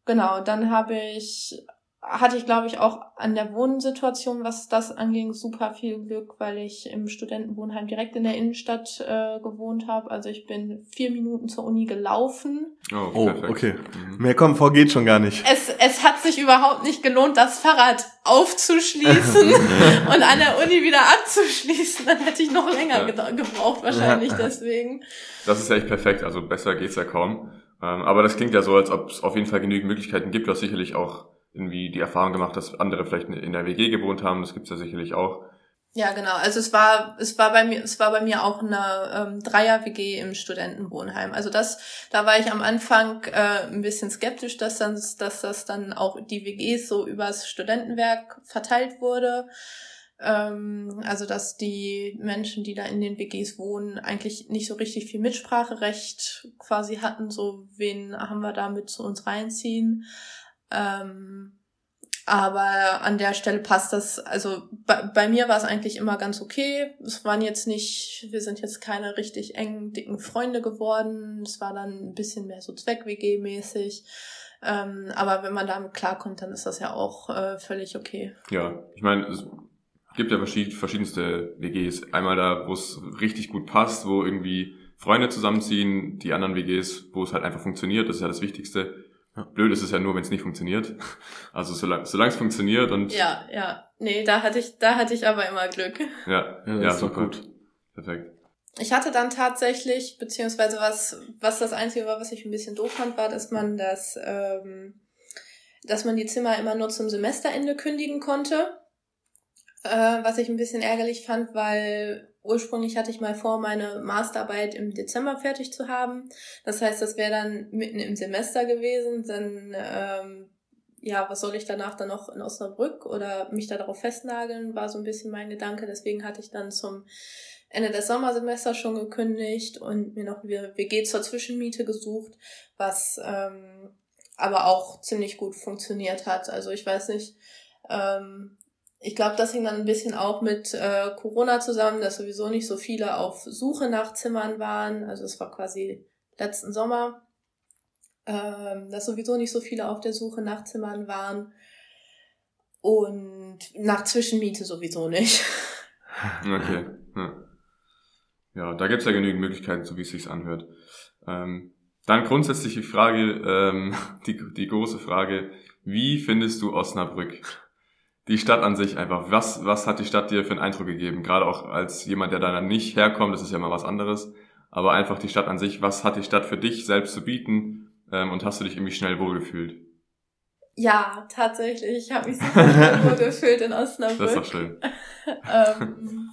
genau, dann habe ich hatte ich, glaube ich, auch an der Wohnsituation, was das anging, super viel Glück, weil ich im Studentenwohnheim direkt in der Innenstadt äh, gewohnt habe. Also ich bin vier Minuten zur Uni gelaufen. Oh, oh okay. Mhm. Mehr Komfort geht schon gar nicht. Es, es hat sich überhaupt nicht gelohnt, das Fahrrad aufzuschließen und an der Uni wieder abzuschließen. Dann hätte ich noch länger ja. gebraucht, wahrscheinlich ja. deswegen. Das ist echt perfekt. Also besser geht's ja kaum. Ähm, aber das klingt ja so, als ob es auf jeden Fall genügend Möglichkeiten gibt, was sicherlich auch irgendwie die Erfahrung gemacht, dass andere vielleicht in der WG gewohnt haben. Das gibt's ja sicherlich auch. Ja, genau. Also es war, es war bei mir, es war bei mir auch eine ähm, Dreier-WG im Studentenwohnheim. Also das, da war ich am Anfang äh, ein bisschen skeptisch, dass dann, dass das dann auch die WGs so übers Studentenwerk verteilt wurde. Ähm, also dass die Menschen, die da in den WGs wohnen, eigentlich nicht so richtig viel Mitspracherecht quasi hatten. So wen haben wir da mit zu uns reinziehen? Ähm, aber an der Stelle passt das, also bei, bei mir war es eigentlich immer ganz okay. Es waren jetzt nicht, wir sind jetzt keine richtig engen, dicken Freunde geworden. Es war dann ein bisschen mehr so Zweck-WG-mäßig. Ähm, aber wenn man damit klarkommt, dann ist das ja auch äh, völlig okay. Ja, ich meine, es gibt ja verschiedenste WGs. Einmal da, wo es richtig gut passt, wo irgendwie Freunde zusammenziehen, die anderen WGs, wo es halt einfach funktioniert, das ist ja das Wichtigste. Blöd ist es ja nur, wenn es nicht funktioniert. Also solange solange es funktioniert und. Ja, ja. Nee, da hatte ich, da hatte ich aber immer Glück. Ja, ja, ja super. gut. Perfekt. Ich hatte dann tatsächlich, beziehungsweise was, was das Einzige war, was ich ein bisschen doof fand, war, dass man das, ähm, dass man die Zimmer immer nur zum Semesterende kündigen konnte. Äh, was ich ein bisschen ärgerlich fand, weil ursprünglich hatte ich mal vor, meine Masterarbeit im Dezember fertig zu haben. Das heißt, das wäre dann mitten im Semester gewesen. Dann, ähm, ja, was soll ich danach dann noch in Osnabrück oder mich da darauf festnageln, war so ein bisschen mein Gedanke. Deswegen hatte ich dann zum Ende des Sommersemesters schon gekündigt und mir noch eine WG zur Zwischenmiete gesucht, was ähm, aber auch ziemlich gut funktioniert hat. Also ich weiß nicht, ähm, ich glaube, das hing dann ein bisschen auch mit äh, Corona zusammen, dass sowieso nicht so viele auf Suche nach Zimmern waren. Also es war quasi letzten Sommer, ähm, dass sowieso nicht so viele auf der Suche nach Zimmern waren. Und nach Zwischenmiete sowieso nicht. Okay. Ja, ja da gibt's ja genügend Möglichkeiten, so wie es sich anhört. Ähm, dann grundsätzlich die Frage, ähm, die, die große Frage, wie findest du Osnabrück? Die Stadt an sich einfach. Was, was hat die Stadt dir für einen Eindruck gegeben? Gerade auch als jemand, der da nicht herkommt, das ist ja mal was anderes. Aber einfach die Stadt an sich, was hat die Stadt für dich selbst zu bieten? Ähm, und hast du dich irgendwie schnell wohlgefühlt? Ja, tatsächlich. Ich habe mich super wohlgefühlt in Osnabrück. Das ist doch schön. ähm,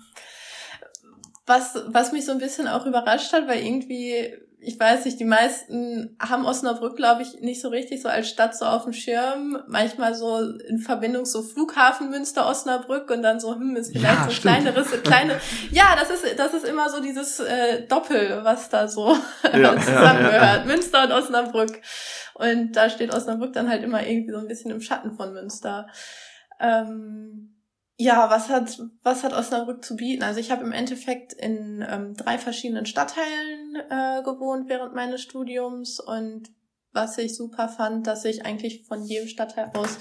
was, was mich so ein bisschen auch überrascht hat, weil irgendwie ich weiß nicht, die meisten haben Osnabrück, glaube ich, nicht so richtig so als Stadt so auf dem Schirm. Manchmal so in Verbindung so Flughafen Münster, Osnabrück und dann so, hm, ist vielleicht ja, so ein kleineres, kleine. Ja, das ist, das ist immer so dieses äh, Doppel, was da so ja, zusammengehört. Ja, Münster und Osnabrück. Und da steht Osnabrück dann halt immer irgendwie so ein bisschen im Schatten von Münster. Ähm, ja, was hat, was hat Osnabrück zu bieten? Also ich habe im Endeffekt in ähm, drei verschiedenen Stadtteilen äh, gewohnt während meines Studiums und was ich super fand, dass ich eigentlich von jedem Stadtteil aus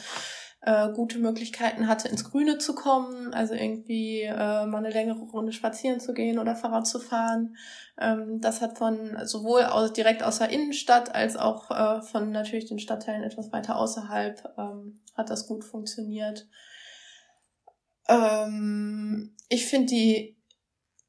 äh, gute Möglichkeiten hatte, ins Grüne zu kommen, also irgendwie äh, mal eine längere Runde spazieren zu gehen oder Fahrrad zu fahren. Ähm, das hat von sowohl aus, direkt aus der Innenstadt als auch äh, von natürlich den Stadtteilen etwas weiter außerhalb ähm, hat das gut funktioniert. Ähm, ich finde die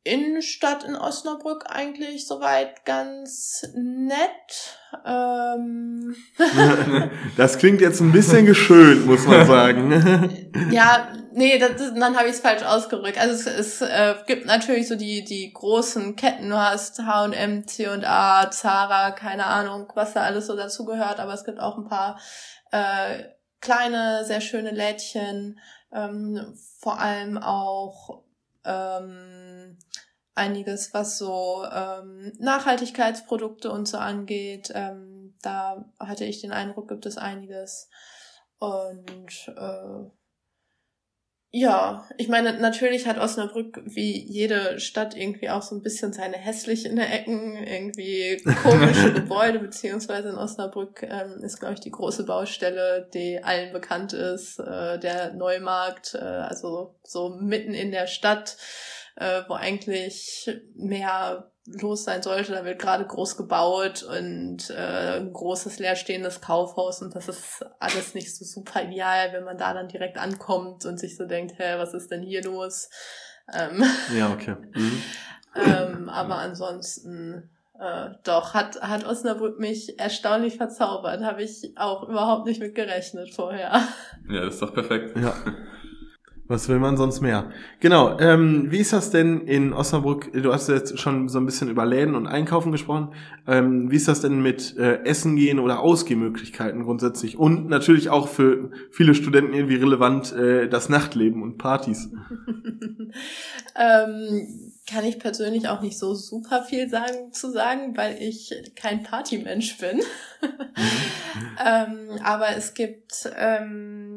Innenstadt in Osnabrück eigentlich soweit ganz nett. Ähm. das klingt jetzt ein bisschen geschönt, muss man sagen. ja, nee, das, dann habe ich es falsch ausgerückt. Also es, es äh, gibt natürlich so die die großen Ketten. Du hast H&M, C&A, Zara, keine Ahnung, was da alles so dazugehört. Aber es gibt auch ein paar äh, kleine, sehr schöne Lädchen ähm, vor allem auch ähm, einiges, was so ähm, Nachhaltigkeitsprodukte und so angeht. Ähm, da hatte ich den Eindruck, gibt es einiges. Und äh, ja, ich meine, natürlich hat Osnabrück wie jede Stadt irgendwie auch so ein bisschen seine hässlichen Ecken, irgendwie komische Gebäude, beziehungsweise in Osnabrück ähm, ist, glaube ich, die große Baustelle, die allen bekannt ist, äh, der Neumarkt, äh, also so mitten in der Stadt, äh, wo eigentlich mehr los sein sollte. Da wird gerade groß gebaut und äh, ein großes leerstehendes Kaufhaus und das ist alles nicht so super ideal, wenn man da dann direkt ankommt und sich so denkt, hä, was ist denn hier los? Ähm, ja, okay. Mhm. ähm, aber ansonsten äh, doch, hat, hat Osnabrück mich erstaunlich verzaubert. Habe ich auch überhaupt nicht mit gerechnet vorher. Ja, das ist doch perfekt. Ja. Was will man sonst mehr? Genau. Ähm, wie ist das denn in Osnabrück? Du hast jetzt schon so ein bisschen über Läden und Einkaufen gesprochen. Ähm, wie ist das denn mit äh, Essen gehen oder Ausgehmöglichkeiten grundsätzlich? Und natürlich auch für viele Studenten irgendwie relevant äh, das Nachtleben und Partys. ähm, kann ich persönlich auch nicht so super viel sagen zu sagen, weil ich kein Partymensch bin. Mhm. ähm, aber es gibt ähm,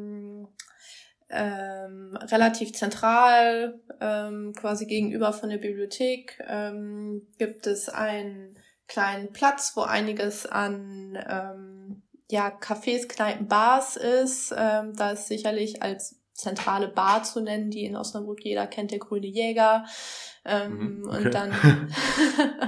ähm, relativ zentral, ähm, quasi gegenüber von der Bibliothek, ähm, gibt es einen kleinen Platz, wo einiges an ähm, ja, Cafés, Kneipen, Bars ist. Ähm, da ist sicherlich als zentrale Bar zu nennen, die in Osnabrück jeder kennt, der Grüne Jäger. Ähm, mhm, okay. Und dann,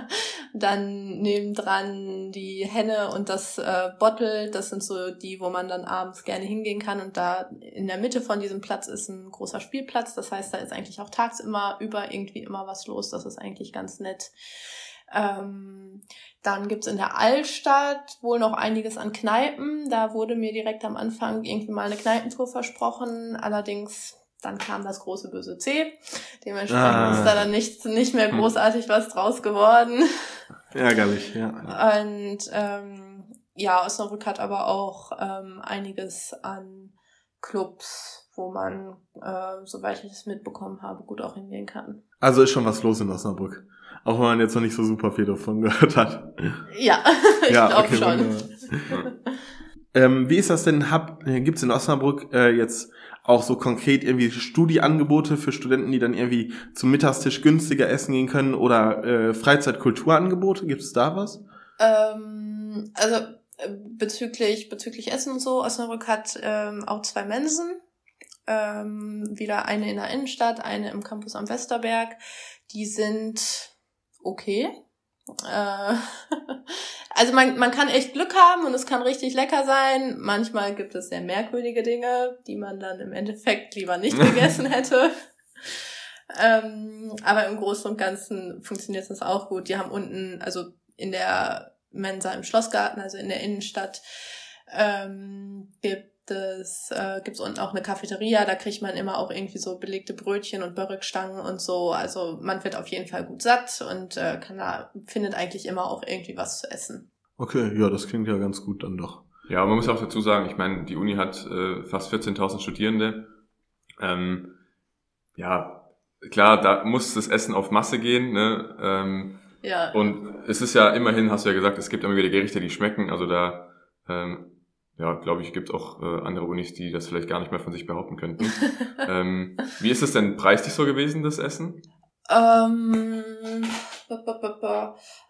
dann nebendran die Henne und das äh, Bottle. Das sind so die, wo man dann abends gerne hingehen kann. Und da in der Mitte von diesem Platz ist ein großer Spielplatz. Das heißt, da ist eigentlich auch tags immer über irgendwie immer was los. Das ist eigentlich ganz nett. Ähm, dann gibt's in der Altstadt wohl noch einiges an Kneipen. Da wurde mir direkt am Anfang irgendwie mal eine Kneipentour versprochen. Allerdings dann kam das große böse C. Dementsprechend ah. ist da dann nicht, nicht mehr hm. großartig was draus geworden. Ärgerlich, ja. Und ähm, ja, Osnabrück hat aber auch ähm, einiges an Clubs, wo man, äh, soweit ich es mitbekommen habe, gut auch hingehen kann. Also ist schon was los in Osnabrück. Auch wenn man jetzt noch nicht so super viel davon gehört hat. Ja, ich ja, glaube okay, schon. ähm, wie ist das denn? Hab, gibt's in Osnabrück äh, jetzt auch so konkret irgendwie Studieangebote für Studenten, die dann irgendwie zum Mittagstisch günstiger essen gehen können oder äh, Freizeitkulturangebote? Gibt es da was? Ähm, also äh, bezüglich bezüglich Essen und so, Osnabrück hat ähm, auch zwei Mensen. Ähm, wieder eine in der Innenstadt, eine im Campus am Westerberg. Die sind okay. Äh, also man, man kann echt Glück haben und es kann richtig lecker sein. Manchmal gibt es sehr merkwürdige Dinge, die man dann im Endeffekt lieber nicht gegessen hätte. ähm, aber im Großen und Ganzen funktioniert das auch gut. Die haben unten, also in der Mensa im Schlossgarten, also in der Innenstadt, ähm, gibt das äh, gibt's unten auch eine Cafeteria, da kriegt man immer auch irgendwie so belegte Brötchen und Börrückstangen und so. Also man wird auf jeden Fall gut satt und äh, kann da, findet eigentlich immer auch irgendwie was zu essen. Okay, ja, das klingt ja ganz gut dann doch. Ja, man muss auch dazu sagen, ich meine, die Uni hat äh, fast 14.000 Studierende. Ähm, ja, klar, da muss das Essen auf Masse gehen. Ne? Ähm, ja. Und es ist ja immerhin, hast du ja gesagt, es gibt immer wieder Gerichte, die schmecken. Also da ähm, ja, glaube ich, gibt auch äh, andere Unis, die das vielleicht gar nicht mehr von sich behaupten könnten. ähm, wie ist es denn preislich so gewesen, das Essen? Ähm,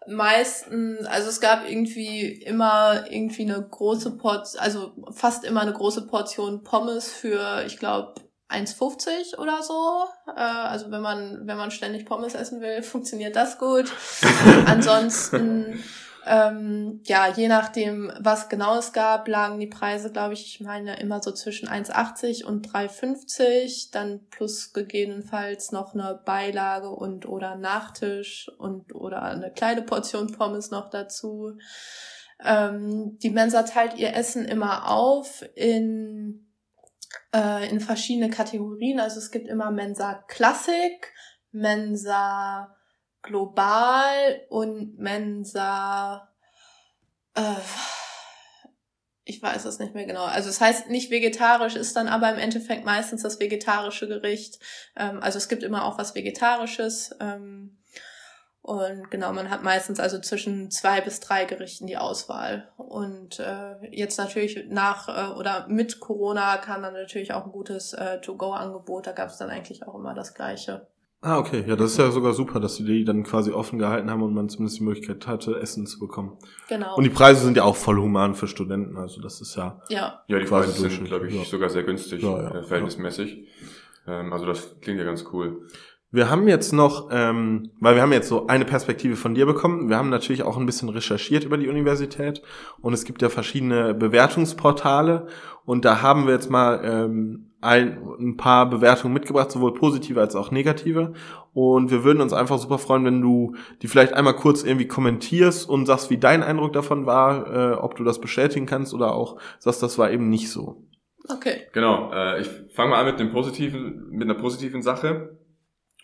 meistens, also es gab irgendwie immer irgendwie eine große Portion, also fast immer eine große Portion Pommes für, ich glaube, 1,50 oder so. Äh, also wenn man, wenn man ständig Pommes essen will, funktioniert das gut. Ansonsten ähm, ja, je nachdem, was genau es gab, lagen die Preise, glaube ich, ich meine, immer so zwischen 1,80 und 3,50, dann plus gegebenenfalls noch eine Beilage und oder Nachtisch und oder eine kleine Portion Pommes noch dazu. Ähm, die Mensa teilt ihr Essen immer auf in, äh, in verschiedene Kategorien. Also es gibt immer Mensa Klassik, Mensa global und Mensa. Äh, ich weiß es nicht mehr genau. Also es heißt nicht vegetarisch, ist dann aber im Endeffekt meistens das vegetarische Gericht. Ähm, also es gibt immer auch was Vegetarisches. Ähm, und genau, man hat meistens also zwischen zwei bis drei Gerichten die Auswahl. Und äh, jetzt natürlich nach äh, oder mit Corona kam dann natürlich auch ein gutes äh, To-Go-Angebot. Da gab es dann eigentlich auch immer das Gleiche. Ah, okay. Ja, das ist ja sogar super, dass sie die dann quasi offen gehalten haben und man zumindest die Möglichkeit hatte, Essen zu bekommen. Genau. Und die Preise sind ja auch voll human für Studenten, also das ist ja. Ja, ja die Preise sind, glaube ich, ja. sogar sehr günstig, ja, ja, äh, verhältnismäßig. Ähm, also das klingt ja ganz cool. Wir haben jetzt noch, ähm, weil wir haben jetzt so eine Perspektive von dir bekommen. Wir haben natürlich auch ein bisschen recherchiert über die Universität und es gibt ja verschiedene Bewertungsportale und da haben wir jetzt mal ähm, ein, ein paar Bewertungen mitgebracht, sowohl positive als auch negative. Und wir würden uns einfach super freuen, wenn du die vielleicht einmal kurz irgendwie kommentierst und sagst, wie dein Eindruck davon war, äh, ob du das bestätigen kannst oder auch sagst, das war eben nicht so. Okay. Genau. Äh, ich fange mal an mit dem positiven, mit einer positiven Sache.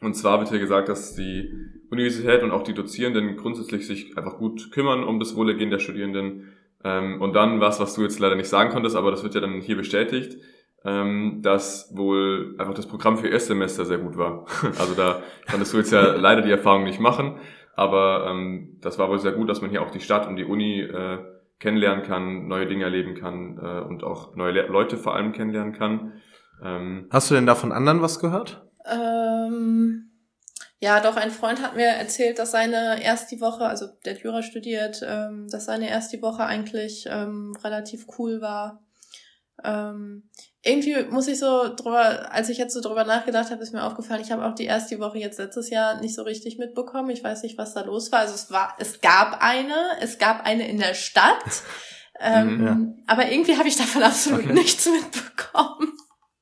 Und zwar wird hier gesagt, dass die Universität und auch die Dozierenden grundsätzlich sich einfach gut kümmern um das Wohlergehen der Studierenden. Ähm, und dann was, was du jetzt leider nicht sagen konntest, aber das wird ja dann hier bestätigt, ähm, dass wohl einfach das Programm für Erstsemester sehr gut war. also da konntest du jetzt ja leider die Erfahrung nicht machen, aber ähm, das war wohl sehr gut, dass man hier auch die Stadt und die Uni äh, kennenlernen kann, neue Dinge erleben kann äh, und auch neue Le Leute vor allem kennenlernen kann. Ähm, Hast du denn da von anderen was gehört? Ähm, ja, doch, ein Freund hat mir erzählt, dass seine erste Woche, also der hat Jura studiert, ähm, dass seine erste Woche eigentlich ähm, relativ cool war. Ähm, irgendwie muss ich so drüber, als ich jetzt so drüber nachgedacht habe, ist mir aufgefallen, ich habe auch die erste Woche jetzt letztes Jahr nicht so richtig mitbekommen. Ich weiß nicht, was da los war. Also es war, es gab eine, es gab eine in der Stadt. Ähm, Mhm, ja. Aber irgendwie habe ich davon absolut Okay. nichts mitbekommen.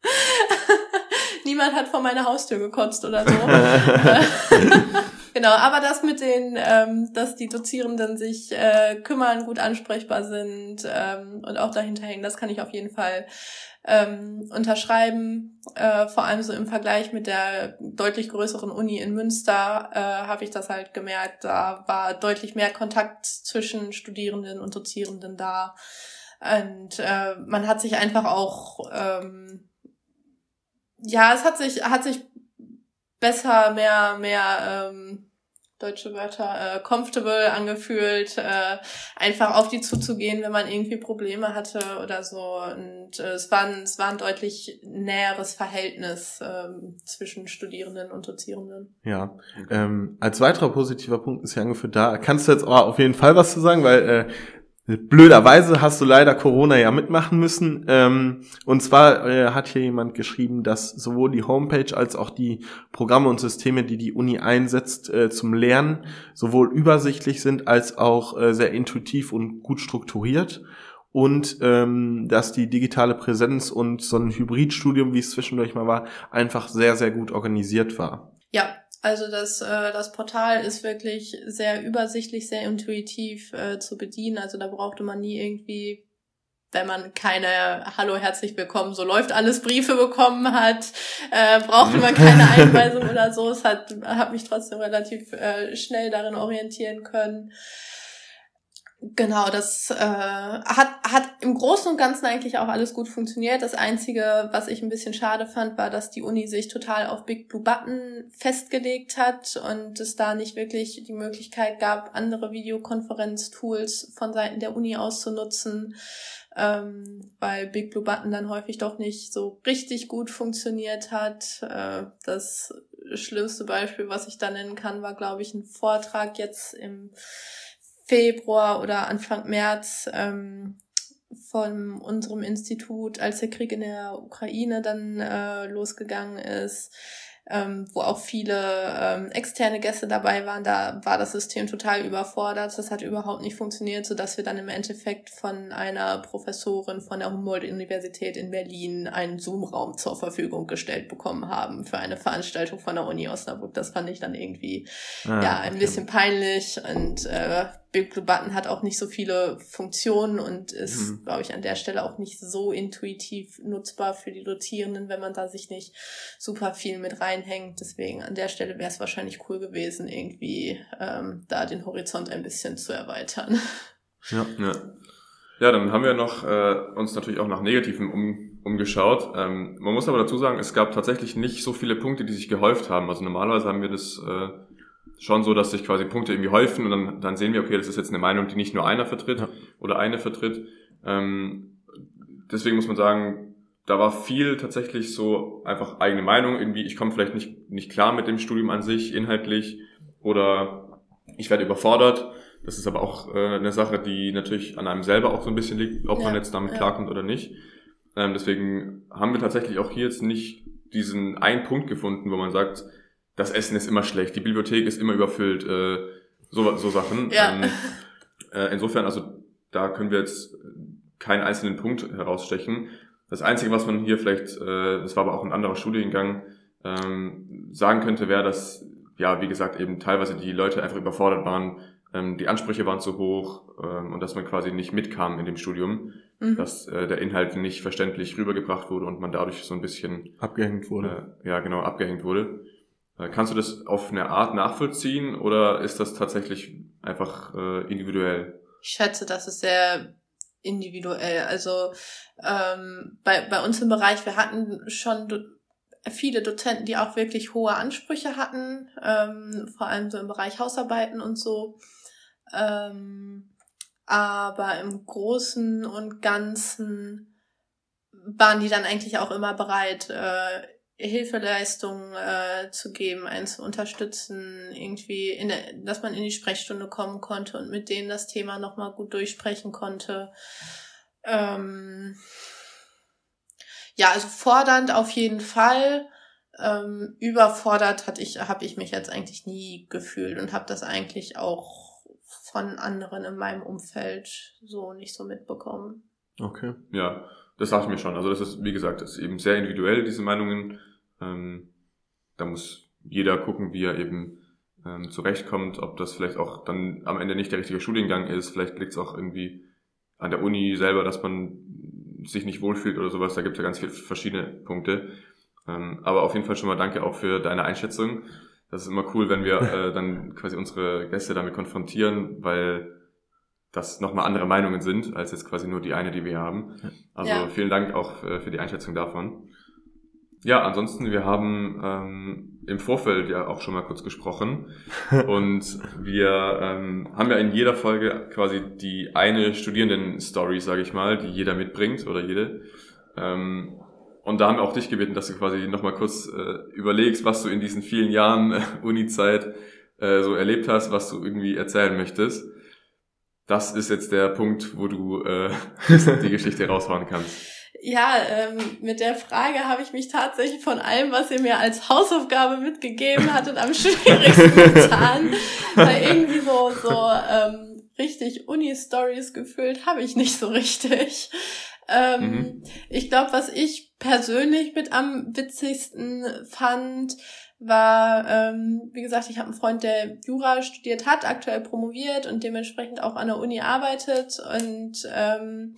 Niemand hat vor meine Haustür gekotzt oder so. Genau, aber das mit den, ähm, dass die Dozierenden sich äh, kümmern, gut ansprechbar sind ähm, und auch dahinter hängen, das kann ich auf jeden Fall ähm, unterschreiben. Äh, vor allem so im Vergleich mit der deutlich größeren Uni in Münster äh, habe ich das halt gemerkt. Da war deutlich mehr Kontakt zwischen Studierenden und Dozierenden da. Und äh, man hat sich einfach auch ähm, ja, es hat sich, hat sich besser, mehr, mehr ähm, deutsche Wörter, äh, comfortable angefühlt, äh, einfach auf die zuzugehen, wenn man irgendwie Probleme hatte oder so. Und äh, es, war ein, es war ein deutlich näheres Verhältnis ähm, zwischen Studierenden und Dozierenden. Ja, ähm, als weiterer positiver Punkt ist ja angeführt, da kannst du jetzt aber auf jeden Fall was zu sagen, weil äh, blöderweise hast du leider Corona ja mitmachen müssen. Ähm, und zwar äh, hat hier jemand geschrieben, dass sowohl die Homepage als auch die Programme und Systeme, die die Uni einsetzt äh, zum Lernen, sowohl übersichtlich sind als auch äh, sehr intuitiv und gut strukturiert. Und ähm, dass die digitale Präsenz und so ein Hybridstudium, wie es zwischendurch mal war, einfach sehr, sehr gut organisiert war. Ja, also das, äh, das Portal ist wirklich sehr übersichtlich, sehr intuitiv äh, zu bedienen. Also da brauchte man nie irgendwie, wenn man keine Hallo, herzlich willkommen, so läuft alles Briefe bekommen hat, äh, brauchte man keine Einweisung oder so. Es hat, hat mich trotzdem relativ äh, schnell darin orientieren können. Genau, das äh, hat, hat im Großen und Ganzen eigentlich auch alles gut funktioniert. Das Einzige, was ich ein bisschen schade fand, war, dass die Uni sich total auf Big Blue Button festgelegt hat und es da nicht wirklich die Möglichkeit gab, andere Videokonferenz-Tools von Seiten der Uni auszunutzen, ähm, weil Big Blue Button dann häufig doch nicht so richtig gut funktioniert hat. Äh, das schlimmste Beispiel, was ich da nennen kann, war, glaube ich, ein Vortrag jetzt im Februar oder Anfang März ähm, von unserem Institut, als der Krieg in der Ukraine dann äh, losgegangen ist, ähm, wo auch viele ähm, externe Gäste dabei waren, da war das System total überfordert. Das hat überhaupt nicht funktioniert, so dass wir dann im Endeffekt von einer Professorin von der Humboldt-Universität in Berlin einen Zoom-Raum zur Verfügung gestellt bekommen haben für eine Veranstaltung von der Uni Osnabrück. Das fand ich dann irgendwie Ah, ja, ein okay. bisschen peinlich und äh, Big Blue Button hat auch nicht so viele Funktionen und ist, Mhm. glaube ich, an der Stelle auch nicht so intuitiv nutzbar für die Dozierenden, wenn man da sich nicht super viel mit reinhängt. Deswegen an der Stelle wäre es wahrscheinlich cool gewesen, irgendwie ähm, da den Horizont ein bisschen zu erweitern. Ja. Ja. ja, dann haben wir noch äh, uns natürlich auch nach Negativen um, umgeschaut. Ähm, man muss aber dazu sagen, es gab tatsächlich nicht so viele Punkte, die sich gehäuft haben. Also normalerweise haben wir das äh, schon so, dass sich quasi Punkte irgendwie häufen und dann, dann sehen wir, okay, das ist jetzt eine Meinung, die nicht nur einer vertritt Ja. oder eine vertritt. Ähm, deswegen muss man sagen, da war viel tatsächlich so einfach eigene Meinung. Irgendwie, ich komme vielleicht nicht, nicht klar mit dem Studium an sich, inhaltlich, oder ich werde überfordert. Das ist aber auch äh, eine Sache, die natürlich an einem selber auch so ein bisschen liegt, ob man Ja, jetzt damit ja. klarkommt oder nicht. Ähm, deswegen haben wir tatsächlich auch hier jetzt nicht diesen einen Punkt gefunden, wo man sagt, das Essen ist immer schlecht, die Bibliothek ist immer überfüllt, äh, so, so Sachen. Ja. Ähm, äh, insofern, also da können wir jetzt keinen einzelnen Punkt herausstechen. Das Einzige, was man hier vielleicht, äh, das war aber auch ein anderer Studiengang, ähm, sagen könnte, wäre, dass, ja, wie gesagt, eben teilweise die Leute einfach überfordert waren, ähm, die Ansprüche waren zu hoch ähm, und dass man quasi nicht mitkam in dem Studium, Mhm. dass äh, der Inhalt nicht verständlich rübergebracht wurde und man dadurch so ein bisschen, Abgehängt wurde. äh, ja genau, abgehängt wurde. Äh, kannst du das auf eine Art nachvollziehen oder ist das tatsächlich einfach äh, individuell? Ich schätze, das ist sehr individuell. Also ähm, bei, bei uns im Bereich, wir hatten schon viele Dozenten, die auch wirklich hohe Ansprüche hatten, ähm, vor allem so im Bereich Hausarbeiten und so. Ähm, aber im Großen und Ganzen waren die dann eigentlich auch immer bereit, äh, Hilfeleistungen äh, zu geben, einen zu unterstützen, irgendwie, in der, dass man in die Sprechstunde kommen konnte und mit denen das Thema nochmal gut durchsprechen konnte. Ähm, ja, also fordernd auf jeden Fall. Ähm, überfordert hat ich, habe ich mich jetzt eigentlich nie gefühlt und habe das eigentlich auch von anderen in meinem Umfeld so nicht so mitbekommen. Okay. Ja, das dachte ich mir schon. Also das ist, wie gesagt, das ist eben sehr individuell, diese Meinungen. Ähm, da muss jeder gucken, wie er eben ähm, zurechtkommt, ob das vielleicht auch dann am Ende nicht der richtige Studiengang ist. Vielleicht liegt es auch irgendwie an der Uni selber, dass man sich nicht wohlfühlt oder sowas. Da gibt es ja ganz viele verschiedene Punkte. Ähm, aber auf jeden Fall schon mal danke auch für deine Einschätzung. Das ist immer cool, wenn wir äh, dann quasi unsere Gäste damit konfrontieren, weil das nochmal andere Meinungen sind, als jetzt quasi nur die eine, die wir haben. Also ja. vielen Dank auch äh, für die Einschätzung davon. Ja, ansonsten, wir haben ähm, im Vorfeld ja auch schon mal kurz gesprochen und wir ähm, haben ja in jeder Folge quasi die eine Studierenden-Story, sage ich mal, die jeder mitbringt oder jede. Ähm, und da haben wir auch dich gebeten, dass du quasi nochmal kurz äh, überlegst, was du in diesen vielen Jahren äh, Uni-Zeit äh, so erlebt hast, was du irgendwie erzählen möchtest. Das ist jetzt der Punkt, wo du äh, die Geschichte raushauen kannst. Ja, ähm, mit der Frage habe ich mich tatsächlich von allem, was ihr mir als Hausaufgabe mitgegeben hattet, am schwierigsten getan. Weil irgendwie so, so ähm, richtig Uni-Stories gefühlt habe ich nicht so richtig. Ähm, mhm. Ich glaube, was ich persönlich mit am witzigsten fand, war, ähm, wie gesagt, ich habe einen Freund, der Jura studiert hat, aktuell promoviert und dementsprechend auch an der Uni arbeitet und ähm,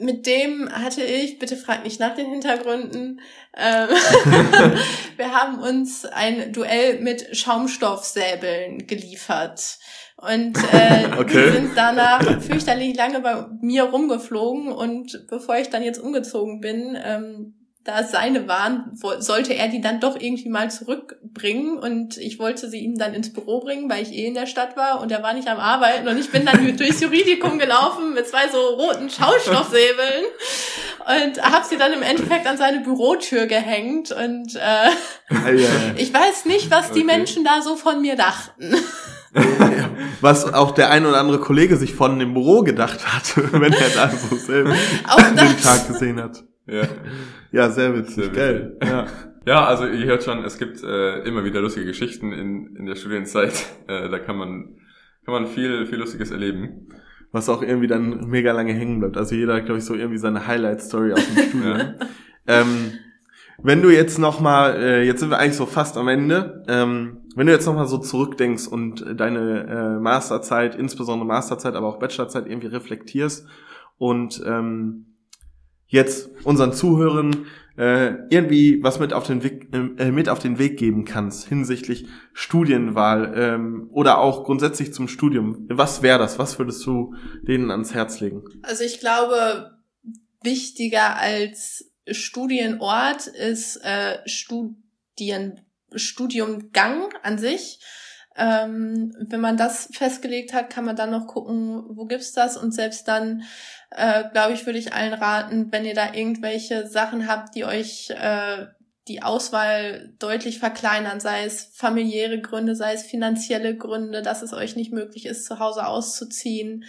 mit dem hatte ich, bitte frag nicht nach den Hintergründen, ähm, wir haben uns ein Duell mit Schaumstoffsäbeln geliefert. Und äh, okay. die sind danach fürchterlich lange bei mir rumgeflogen und bevor ich dann jetzt umgezogen bin, ähm, da es seine waren, sollte er die dann doch irgendwie mal zurückbringen und ich wollte sie ihm dann ins Büro bringen, weil ich eh in der Stadt war und er war nicht am Arbeiten und ich bin dann durchs Juridikum gelaufen mit zwei so roten Schaustoffsäbeln und habe sie dann im Endeffekt an seine Bürotür gehängt und äh, ich weiß nicht, was die okay. Menschen da so von mir dachten. Was auch der ein oder andere Kollege sich von dem Büro gedacht hat, wenn er da so selber den Tag gesehen hat. Ja, ja sehr witzig, sehr geil. Ja. ja, also ihr hört schon, es gibt äh, immer wieder lustige Geschichten in, in der Studienzeit. Äh, da kann man, kann man viel, viel Lustiges erleben. Was auch irgendwie dann mega lange hängen bleibt. Also jeder hat, glaube ich, so irgendwie seine Highlight-Story aus dem Studium. ja. ähm, wenn du jetzt noch mal, äh, jetzt sind wir eigentlich so fast am Ende, ähm, wenn du jetzt noch mal so zurückdenkst und deine äh, Masterzeit, insbesondere Masterzeit, aber auch Bachelorzeit irgendwie reflektierst und ähm, jetzt unseren Zuhörern äh, irgendwie was mit auf den Weg, äh, mit auf den Weg geben kannst hinsichtlich Studienwahl ähm, oder auch grundsätzlich zum Studium. Was wäre das? Was würdest du denen ans Herz legen? Also ich glaube, wichtiger als Studienort ist äh, Studien, Studiumgang an sich. Ähm, wenn man das festgelegt hat, kann man dann noch gucken, wo gibt's das und selbst dann äh, glaube ich, würde ich allen raten, wenn ihr da irgendwelche Sachen habt, die euch äh, die Auswahl deutlich verkleinern, sei es familiäre Gründe, sei es finanzielle Gründe, dass es euch nicht möglich ist, zu Hause auszuziehen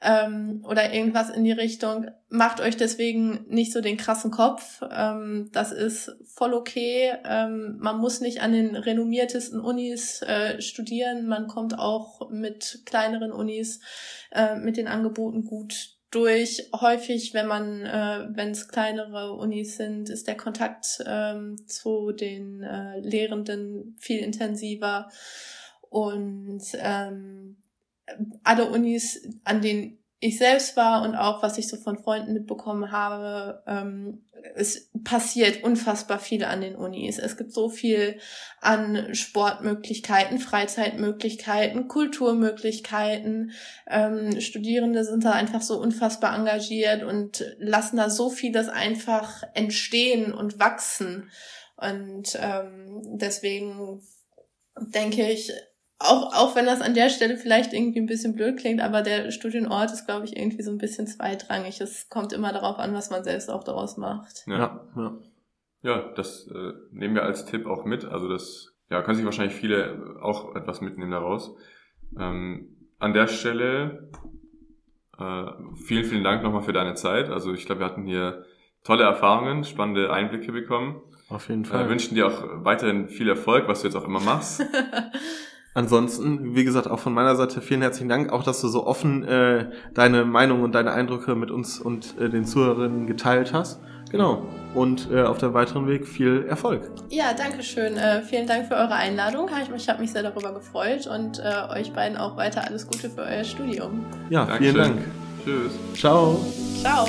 ähm, oder irgendwas in die Richtung. Macht euch deswegen nicht so den krassen Kopf. Ähm, das ist voll okay. Ähm, man muss nicht an den renommiertesten Unis äh, studieren. Man kommt auch mit kleineren Unis äh, mit den Angeboten gut durch. Häufig, wenn man, äh, wenn es kleinere Unis sind, ist der Kontakt ähm, zu den äh, Lehrenden viel intensiver. Und ähm, alle Unis, an denen ich selbst war und auch was ich so von Freunden mitbekommen habe, ähm, es passiert unfassbar viel an den Unis. Es gibt so viel an Sportmöglichkeiten, Freizeitmöglichkeiten, Kulturmöglichkeiten. Ähm, Studierende sind da einfach so unfassbar engagiert und lassen da so vieles einfach entstehen und wachsen. Und ähm, deswegen denke ich, auch, auch wenn das an der Stelle vielleicht irgendwie ein bisschen blöd klingt, aber der Studienort ist, glaube ich, irgendwie so ein bisschen zweitrangig. Es kommt immer darauf an, was man selbst auch daraus macht. Ja, ja, ja. das äh, nehmen wir als Tipp auch mit. Also das ja, können sich wahrscheinlich viele auch etwas mitnehmen daraus. Ähm, an der Stelle äh, vielen, vielen Dank nochmal für deine Zeit. Also ich glaube, wir hatten hier tolle Erfahrungen, spannende Einblicke bekommen. Auf jeden Fall. Wir wünschen dir auch weiterhin viel Erfolg, was du jetzt auch immer machst. Ansonsten, wie gesagt, auch von meiner Seite vielen herzlichen Dank, auch dass du so offen äh, deine Meinung und deine Eindrücke mit uns und äh, den Zuhörerinnen geteilt hast. Genau. Und äh, auf dem weiteren Weg viel Erfolg. Ja, danke schön. Äh, vielen Dank für eure Einladung. Ich habe mich sehr darüber gefreut und äh, euch beiden auch weiter alles Gute für euer Studium. Ja, Dankeschön. vielen Dank. Tschüss. Ciao. Ciao.